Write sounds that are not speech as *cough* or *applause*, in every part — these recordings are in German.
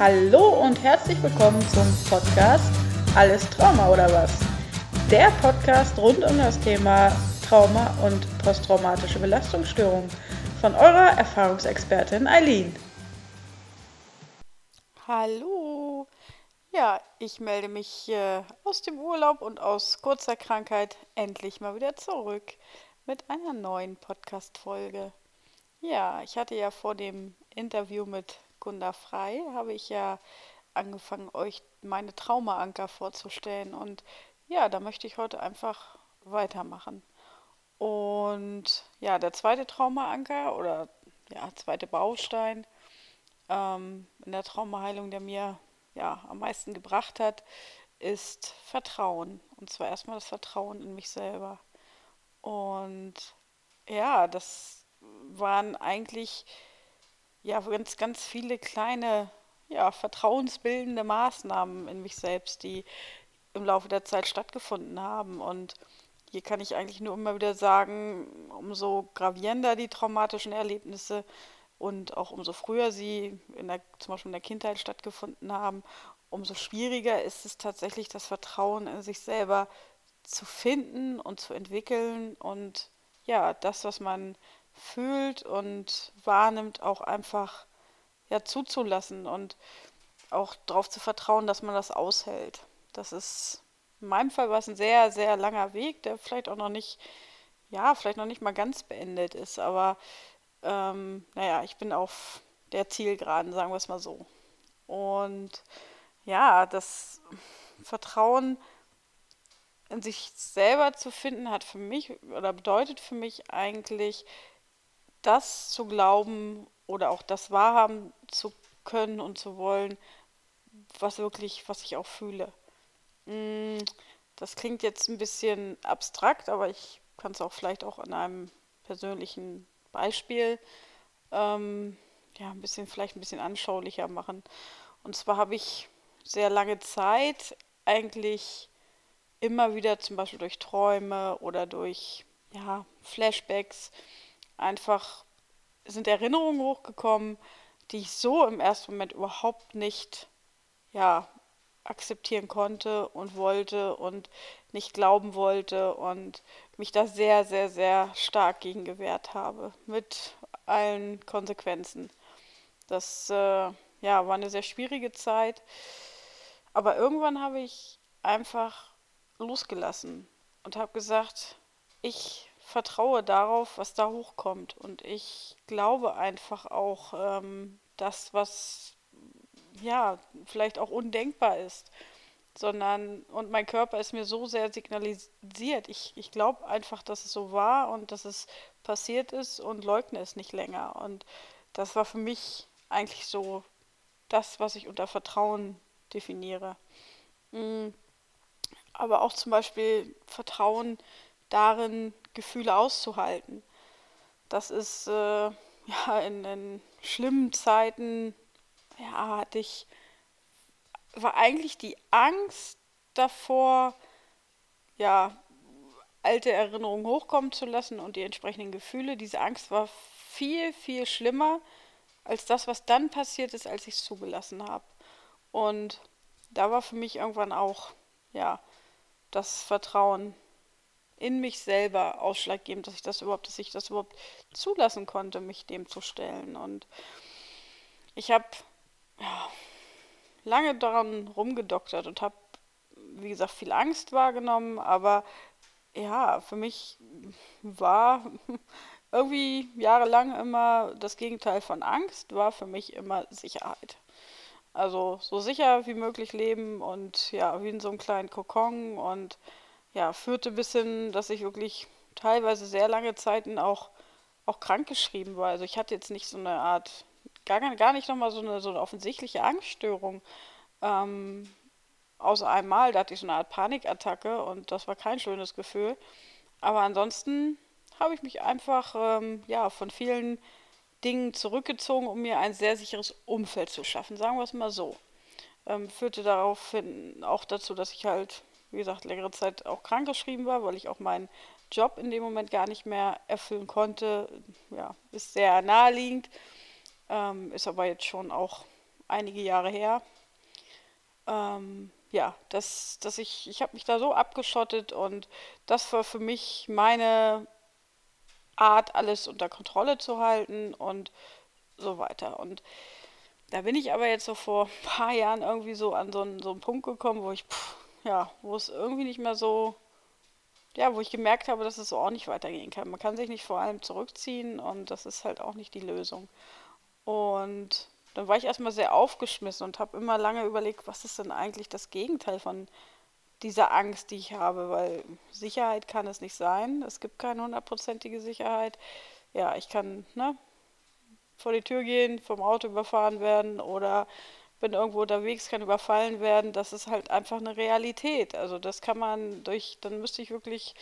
Hallo und herzlich willkommen zum Podcast Alles Trauma oder was? Der Podcast rund um das Thema Trauma und posttraumatische Belastungsstörung von eurer Erfahrungsexpertin Eileen. Hallo. Ja, ich melde mich äh, aus dem Urlaub und aus kurzer Krankheit endlich mal wieder zurück mit einer neuen Podcast-Folge. Ja, ich hatte ja vor dem Interview mit Gunda Frei, habe ich ja angefangen, euch meine Traumaanker vorzustellen. Und ja, da möchte ich heute einfach weitermachen. Und ja, der zweite Traumaanker oder ja, zweite Baustein ähm, in der Traumaheilung, der mir ja am meisten gebracht hat, ist Vertrauen. Und zwar erstmal das Vertrauen in mich selber. Und ja, das waren eigentlich ja ganz, ganz viele kleine, ja, vertrauensbildende Maßnahmen in mich selbst, die im Laufe der Zeit stattgefunden haben. Und hier kann ich eigentlich nur immer wieder sagen, umso gravierender die traumatischen Erlebnisse und auch umso früher sie in der, zum Beispiel in der Kindheit stattgefunden haben, umso schwieriger ist es tatsächlich, das Vertrauen in sich selber zu finden und zu entwickeln und ja, das, was man fühlt und wahrnimmt, auch einfach ja, zuzulassen und auch darauf zu vertrauen, dass man das aushält. Das ist in meinem Fall war es ein sehr, sehr langer Weg, der vielleicht auch noch nicht, ja, vielleicht noch nicht mal ganz beendet ist, aber ähm, naja, ich bin auf der Zielgeraden, sagen wir es mal so. Und ja, das Vertrauen in sich selber zu finden, hat für mich oder bedeutet für mich eigentlich, das zu glauben oder auch das wahrhaben zu können und zu wollen, was wirklich, was ich auch fühle. Mm, das klingt jetzt ein bisschen abstrakt, aber ich kann es auch vielleicht auch an einem persönlichen Beispiel ähm, ja, ein bisschen, vielleicht ein bisschen anschaulicher machen. Und zwar habe ich sehr lange Zeit eigentlich immer wieder zum Beispiel durch Träume oder durch ja, Flashbacks einfach sind Erinnerungen hochgekommen, die ich so im ersten Moment überhaupt nicht ja, akzeptieren konnte und wollte und nicht glauben wollte und mich da sehr, sehr, sehr stark gegen gewehrt habe, mit allen Konsequenzen. Das äh, ja, war eine sehr schwierige Zeit, aber irgendwann habe ich einfach losgelassen und habe gesagt, ich vertraue darauf, was da hochkommt. Und ich glaube einfach auch, ähm, das, was ja vielleicht auch undenkbar ist, sondern und mein Körper ist mir so sehr signalisiert. Ich, ich glaube einfach, dass es so war und dass es passiert ist und leugne es nicht länger. Und das war für mich eigentlich so das, was ich unter Vertrauen definiere. Mm. Aber auch zum Beispiel Vertrauen darin, Gefühle auszuhalten. Das ist äh, *laughs* ja in, in schlimmen Zeiten, ja, hatte ich, war eigentlich die Angst davor, ja, alte Erinnerungen hochkommen zu lassen und die entsprechenden Gefühle. Diese Angst war viel, viel schlimmer als das, was dann passiert ist, als ich es zugelassen habe. Und da war für mich irgendwann auch, ja, das Vertrauen in mich selber ausschlaggebend, dass ich das überhaupt, dass ich das überhaupt zulassen konnte, mich dem zu stellen. Und ich habe ja, lange daran rumgedoktert und habe, wie gesagt, viel Angst wahrgenommen, aber ja, für mich war *laughs* irgendwie jahrelang immer das Gegenteil von Angst, war für mich immer Sicherheit. Also so sicher wie möglich leben und ja, wie in so einem kleinen Kokon und ja, führte bis hin, dass ich wirklich teilweise sehr lange Zeiten auch, auch krankgeschrieben war. Also ich hatte jetzt nicht so eine Art, gar, gar nicht nochmal so eine, so eine offensichtliche Angststörung. Ähm, außer einmal, da hatte ich so eine Art Panikattacke und das war kein schönes Gefühl. Aber ansonsten habe ich mich einfach ähm, ja, von vielen Dingen zurückgezogen, um mir ein sehr sicheres Umfeld zu schaffen, sagen wir es mal so. Ähm, führte daraufhin auch dazu, dass ich halt wie gesagt, längere Zeit auch krankgeschrieben war, weil ich auch meinen Job in dem Moment gar nicht mehr erfüllen konnte. Ja, ist sehr naheliegend, ähm, ist aber jetzt schon auch einige Jahre her. Ähm, ja, dass, dass ich, ich habe mich da so abgeschottet und das war für mich meine Art, alles unter Kontrolle zu halten und so weiter. Und da bin ich aber jetzt so vor ein paar Jahren irgendwie so an so einen, so einen Punkt gekommen, wo ich, pff, ja, wo es irgendwie nicht mehr so, ja, wo ich gemerkt habe, dass es so auch nicht weitergehen kann. Man kann sich nicht vor allem zurückziehen und das ist halt auch nicht die Lösung. Und dann war ich erstmal sehr aufgeschmissen und habe immer lange überlegt, was ist denn eigentlich das Gegenteil von dieser Angst, die ich habe, weil Sicherheit kann es nicht sein. Es gibt keine hundertprozentige Sicherheit. Ja, ich kann, ne, vor die Tür gehen, vom Auto überfahren werden oder bin irgendwo unterwegs, kann überfallen werden. Das ist halt einfach eine Realität. Also das kann man durch, dann müsste ich wirklich,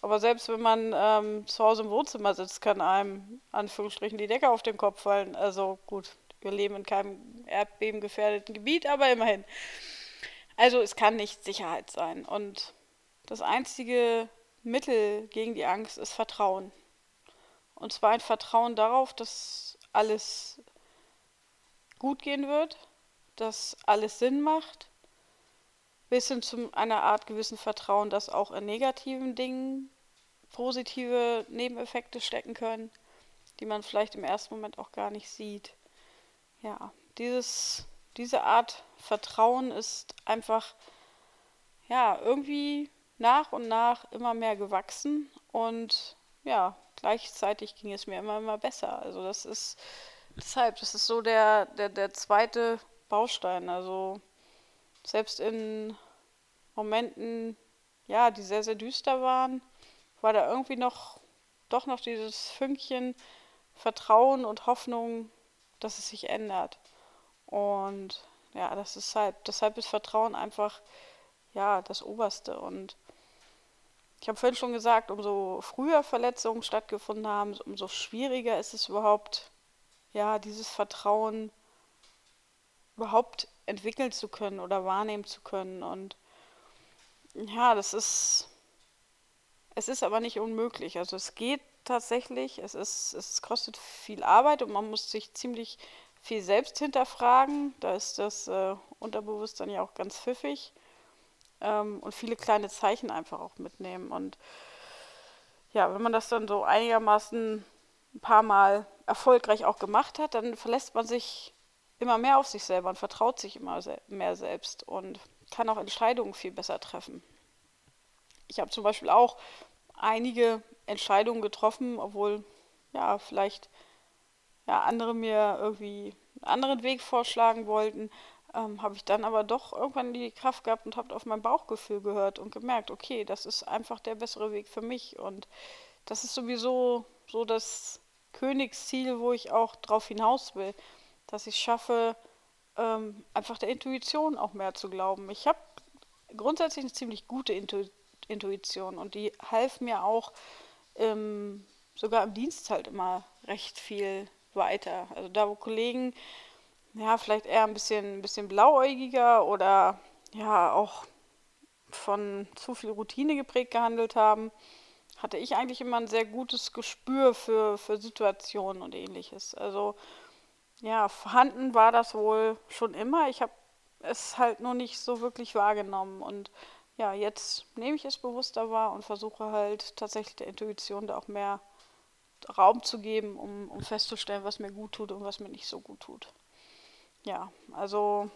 aber selbst wenn man ähm, zu Hause im Wohnzimmer sitzt, kann einem Anführungsstrichen die Decke auf den Kopf fallen. Also gut, wir leben in keinem erdbebengefährdeten Gebiet, aber immerhin. Also es kann nicht Sicherheit sein. Und das einzige Mittel gegen die Angst ist Vertrauen. Und zwar ein Vertrauen darauf, dass alles gut gehen wird, dass alles Sinn macht, bis hin zu einer Art gewissen Vertrauen, dass auch in negativen Dingen positive Nebeneffekte stecken können, die man vielleicht im ersten Moment auch gar nicht sieht. Ja, dieses, diese Art Vertrauen ist einfach, ja, irgendwie nach und nach immer mehr gewachsen und ja, gleichzeitig ging es mir immer, immer besser. Also das ist deshalb, das ist so der, der, der zweite Baustein. Also selbst in Momenten, ja, die sehr, sehr düster waren, war da irgendwie noch, doch noch dieses Fünkchen Vertrauen und Hoffnung, dass es sich ändert. Und ja, das ist halt, deshalb ist Vertrauen einfach, ja, das Oberste. Und ich habe vorhin schon gesagt, umso früher Verletzungen stattgefunden haben, umso schwieriger ist es überhaupt, ja, dieses Vertrauen überhaupt entwickeln zu können oder wahrnehmen zu können. Und ja, das ist, es ist aber nicht unmöglich. Also es geht tatsächlich, es ist, es kostet viel Arbeit und man muss sich ziemlich viel selbst hinterfragen. Da ist das äh, Unterbewusstsein ja auch ganz pfiffig ähm, und viele kleine Zeichen einfach auch mitnehmen. Und ja, wenn man das dann so einigermaßen ein paar Mal erfolgreich auch gemacht hat, dann verlässt man sich immer mehr auf sich selber und vertraut sich immer mehr selbst und kann auch Entscheidungen viel besser treffen. Ich habe zum Beispiel auch einige Entscheidungen getroffen, obwohl ja vielleicht ja, andere mir irgendwie einen anderen Weg vorschlagen wollten, ähm, habe ich dann aber doch irgendwann die Kraft gehabt und habe auf mein Bauchgefühl gehört und gemerkt, okay, das ist einfach der bessere Weg für mich. Und das ist sowieso so das Königsziel, wo ich auch drauf hinaus will, dass ich schaffe, ähm, einfach der Intuition auch mehr zu glauben. Ich habe grundsätzlich eine ziemlich gute Intu Intuition und die half mir auch ähm, sogar im Dienst halt immer recht viel weiter. Also da, wo Kollegen ja, vielleicht eher ein bisschen, ein bisschen blauäugiger oder ja auch von zu viel Routine geprägt gehandelt haben, hatte ich eigentlich immer ein sehr gutes Gespür für, für Situationen und ähnliches. Also ja, vorhanden war das wohl schon immer. Ich habe es halt nur nicht so wirklich wahrgenommen. Und ja, jetzt nehme ich es bewusster wahr und versuche halt tatsächlich der Intuition da auch mehr Raum zu geben, um, um festzustellen, was mir gut tut und was mir nicht so gut tut ja, also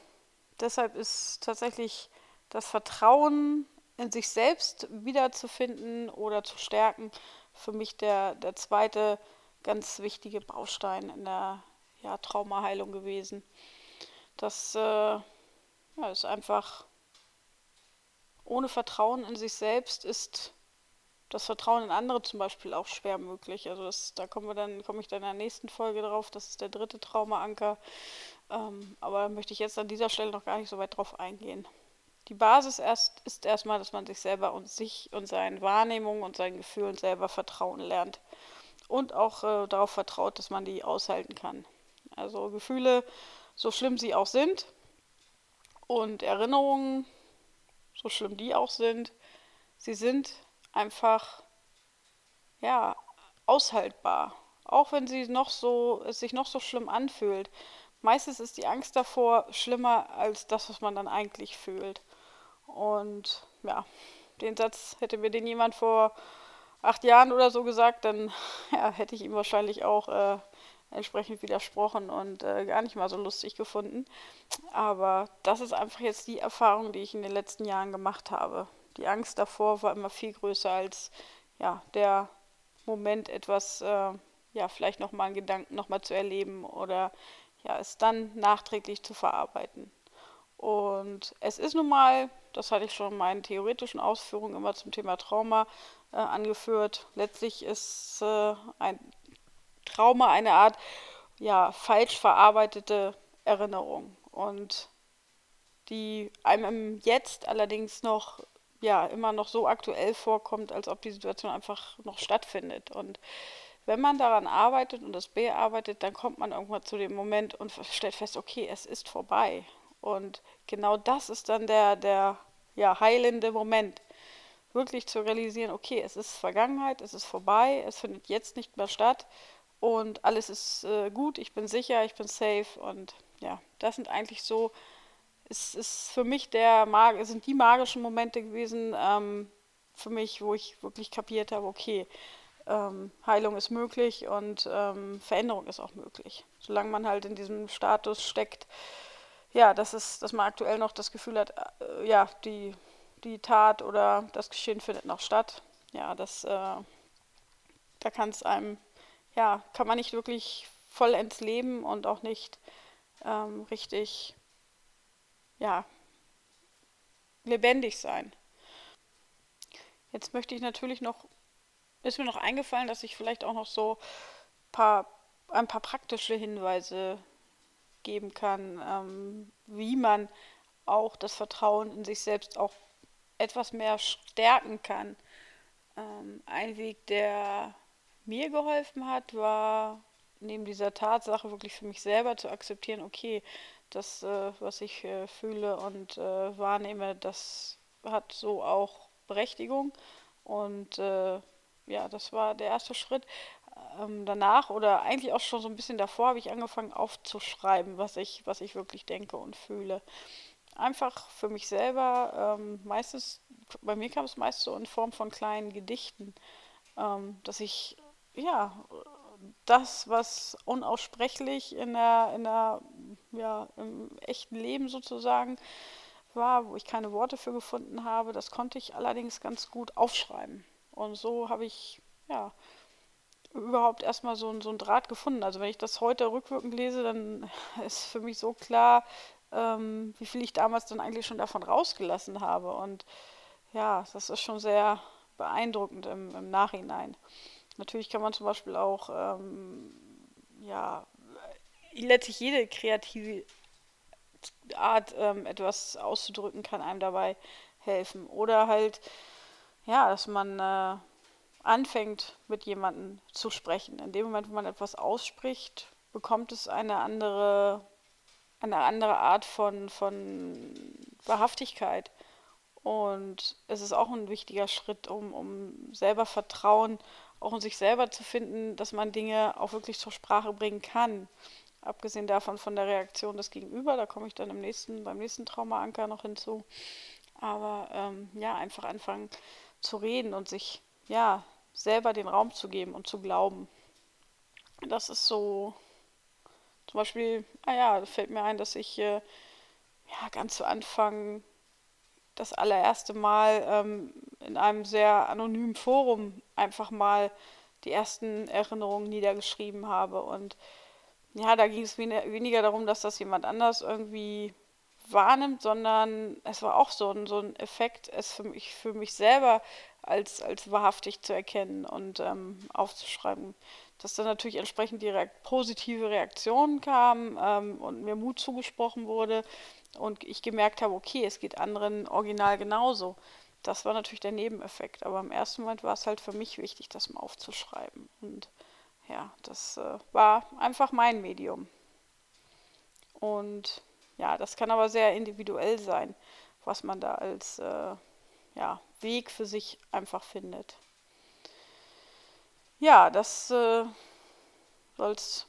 deshalb ist tatsächlich das Vertrauen in sich selbst wiederzufinden oder zu stärken für mich der, der zweite ganz wichtige Baustein in der ja, Traumaheilung gewesen. Das äh, ja, ist einfach ohne Vertrauen in sich selbst ist das Vertrauen in andere zum Beispiel auch schwer möglich. Also das, da kommen wir dann, komme ich dann in der nächsten Folge drauf. Das ist der dritte Traumaanker. Ähm, aber da möchte ich jetzt an dieser Stelle noch gar nicht so weit drauf eingehen. Die Basis erst, ist erstmal, dass man sich selber und sich und seinen Wahrnehmungen und seinen Gefühlen selber vertrauen lernt. Und auch äh, darauf vertraut, dass man die aushalten kann. Also Gefühle, so schlimm sie auch sind, und Erinnerungen, so schlimm die auch sind, sie sind einfach ja aushaltbar. Auch wenn sie noch so, es sich noch so schlimm anfühlt. meistens ist die Angst davor schlimmer als das, was man dann eigentlich fühlt. Und ja, den Satz hätte mir den jemand vor acht Jahren oder so gesagt, dann *laughs* ja, hätte ich ihm wahrscheinlich auch äh, entsprechend widersprochen und äh, gar nicht mal so lustig gefunden. Aber das ist einfach jetzt die Erfahrung, die ich in den letzten Jahren gemacht habe. Die Angst davor war immer viel größer als ja, der Moment, etwas, äh, ja, vielleicht nochmal einen Gedanken nochmal zu erleben oder ja, es dann nachträglich zu verarbeiten. Und es ist nun mal, das hatte ich schon in meinen theoretischen Ausführungen immer zum Thema Trauma äh, angeführt, letztlich ist äh, ein Trauma eine Art ja, falsch verarbeitete Erinnerung und die einem Jetzt allerdings noch ja immer noch so aktuell vorkommt, als ob die Situation einfach noch stattfindet. Und wenn man daran arbeitet und das bearbeitet, dann kommt man irgendwann zu dem Moment und stellt fest, okay, es ist vorbei. Und genau das ist dann der, der ja, heilende Moment. Wirklich zu realisieren, okay, es ist Vergangenheit, es ist vorbei, es findet jetzt nicht mehr statt und alles ist äh, gut, ich bin sicher, ich bin safe und ja, das sind eigentlich so, es ist für mich der, es sind die magischen Momente gewesen, ähm, für mich, wo ich wirklich kapiert habe, okay, ähm, Heilung ist möglich und ähm, Veränderung ist auch möglich. Solange man halt in diesem Status steckt, ja, das ist, dass man aktuell noch das Gefühl hat, äh, ja, die, die Tat oder das Geschehen findet noch statt. Ja, das, äh, da kann es einem ja, kann man nicht wirklich vollends leben und auch nicht ähm, richtig, ja, lebendig sein. Jetzt möchte ich natürlich noch, ist mir noch eingefallen, dass ich vielleicht auch noch so paar, ein paar praktische Hinweise geben kann, ähm, wie man auch das Vertrauen in sich selbst auch etwas mehr stärken kann. Ähm, ein Weg, der mir geholfen hat, war neben dieser Tatsache wirklich für mich selber zu akzeptieren, okay, das, äh, was ich äh, fühle und äh, wahrnehme, das hat so auch Berechtigung. Und äh, ja, das war der erste Schritt. Ähm, danach oder eigentlich auch schon so ein bisschen davor habe ich angefangen aufzuschreiben, was ich, was ich wirklich denke und fühle. Einfach für mich selber, ähm, meistens, bei mir kam es meist so in Form von kleinen Gedichten, ähm, dass ich ja, das, was unaussprechlich in der, in der, ja, im echten Leben sozusagen war, wo ich keine Worte für gefunden habe, das konnte ich allerdings ganz gut aufschreiben. Und so habe ich, ja, überhaupt erstmal so, so einen Draht gefunden. Also wenn ich das heute rückwirkend lese, dann *laughs* ist für mich so klar, ähm, wie viel ich damals dann eigentlich schon davon rausgelassen habe. Und ja, das ist schon sehr beeindruckend im, im Nachhinein. Natürlich kann man zum Beispiel auch, ähm, ja, letztlich jede kreative Art, ähm, etwas auszudrücken, kann einem dabei helfen. Oder halt, ja, dass man äh, anfängt, mit jemandem zu sprechen. In dem Moment, wo man etwas ausspricht, bekommt es eine andere, eine andere Art von, von Wahrhaftigkeit. Und es ist auch ein wichtiger Schritt, um, um selber Vertrauen auch in sich selber zu finden, dass man Dinge auch wirklich zur Sprache bringen kann. Abgesehen davon von der Reaktion des Gegenüber, da komme ich dann im nächsten, beim nächsten Traumaanker noch hinzu. Aber ähm, ja, einfach anfangen zu reden und sich ja selber den Raum zu geben und zu glauben. Das ist so, zum Beispiel, ah ja, fällt mir ein, dass ich äh, ja ganz zu Anfang das allererste Mal ähm, in einem sehr anonymen Forum einfach mal die ersten Erinnerungen niedergeschrieben habe. Und ja, da ging es weniger darum, dass das jemand anders irgendwie wahrnimmt, sondern es war auch so ein, so ein Effekt, es für mich, für mich selber als, als wahrhaftig zu erkennen und ähm, aufzuschreiben. Dass dann natürlich entsprechend die Reakt positive Reaktion kam ähm, und mir Mut zugesprochen wurde und ich gemerkt habe, okay, es geht anderen original genauso. Das war natürlich der Nebeneffekt, aber im ersten Moment war es halt für mich wichtig, das mal aufzuschreiben. Und ja, das äh, war einfach mein Medium. Und ja, das kann aber sehr individuell sein, was man da als äh, ja, Weg für sich einfach findet. Ja, das äh, soll es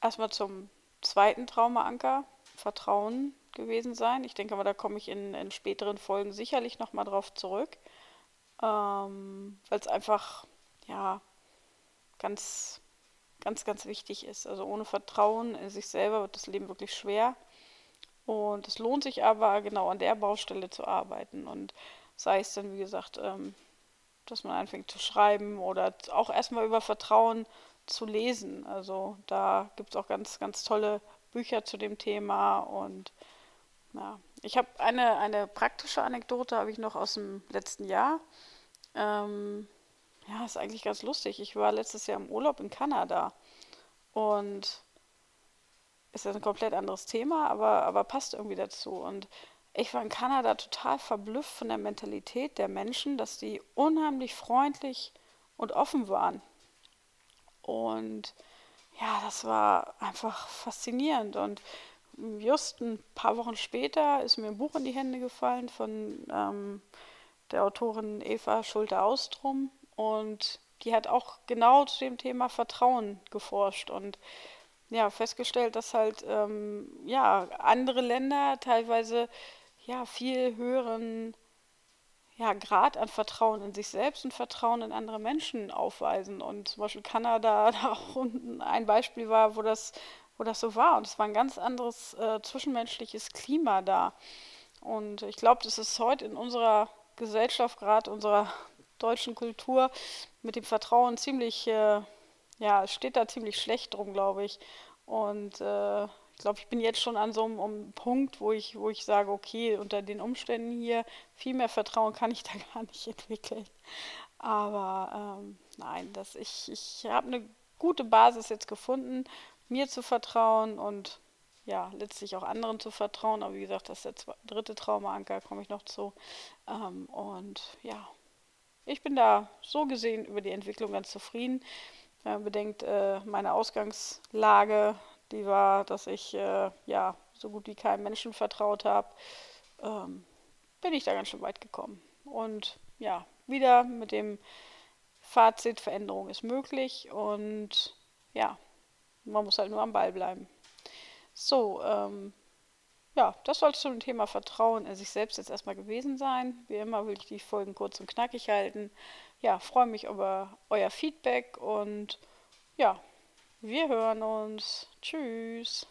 erstmal zum zweiten Traumaanker, Vertrauen gewesen sein. Ich denke aber, da komme ich in, in späteren Folgen sicherlich nochmal drauf zurück, ähm, weil es einfach, ja, ganz, ganz, ganz wichtig ist. Also ohne Vertrauen in sich selber wird das Leben wirklich schwer. Und es lohnt sich aber, genau an der Baustelle zu arbeiten. Und sei es dann, wie gesagt, ähm, dass man anfängt zu schreiben oder auch erstmal über Vertrauen zu lesen. Also da gibt es auch ganz, ganz tolle Bücher zu dem Thema. Und ja, ich habe eine, eine praktische Anekdote, habe ich noch aus dem letzten Jahr. Ähm, ja, ist eigentlich ganz lustig. Ich war letztes Jahr im Urlaub in Kanada und ist ein komplett anderes Thema, aber, aber passt irgendwie dazu. Und ich war in Kanada total verblüfft von der Mentalität der Menschen, dass die unheimlich freundlich und offen waren. Und ja, das war einfach faszinierend. Und just ein paar Wochen später ist mir ein Buch in die Hände gefallen von ähm, der Autorin Eva Schulte-Austrum. Und die hat auch genau zu dem Thema Vertrauen geforscht und ja, festgestellt, dass halt ähm, ja, andere Länder teilweise ja, viel höheren ja, Grad an Vertrauen in sich selbst und Vertrauen in andere Menschen aufweisen. Und zum Beispiel Kanada *laughs* da auch ein Beispiel war, wo das, wo das so war. Und es war ein ganz anderes äh, zwischenmenschliches Klima da. Und ich glaube, das ist heute in unserer Gesellschaft, gerade unserer deutschen Kultur, mit dem Vertrauen ziemlich, äh, ja, steht da ziemlich schlecht drum, glaube ich. Und äh, ich glaube, ich bin jetzt schon an so einem, um Punkt, wo ich, wo ich sage, okay, unter den Umständen hier viel mehr Vertrauen kann ich *laughs* da gar nicht entwickeln. Aber ähm, nein, das, ich, ich habe eine gute Basis jetzt gefunden, mir zu vertrauen und ja, letztlich auch anderen zu vertrauen. Aber wie gesagt, das ist der zweite, dritte Traumaanker, komme ich noch zu. Ähm, und ja, ich bin da so gesehen über die Entwicklung ganz zufrieden. Wenn man bedenkt, äh, meine Ausgangslage die war, dass ich äh, ja so gut wie keinem Menschen vertraut habe, ähm, bin ich da ganz schön weit gekommen. Und ja, wieder mit dem Fazit, Veränderung ist möglich und ja, man muss halt nur am Ball bleiben. So, ähm, ja, das soll zum Thema Vertrauen in sich selbst jetzt erstmal gewesen sein. Wie immer will ich die Folgen kurz und knackig halten. Ja, freue mich über euer Feedback und ja, wir hören uns. Tschüss.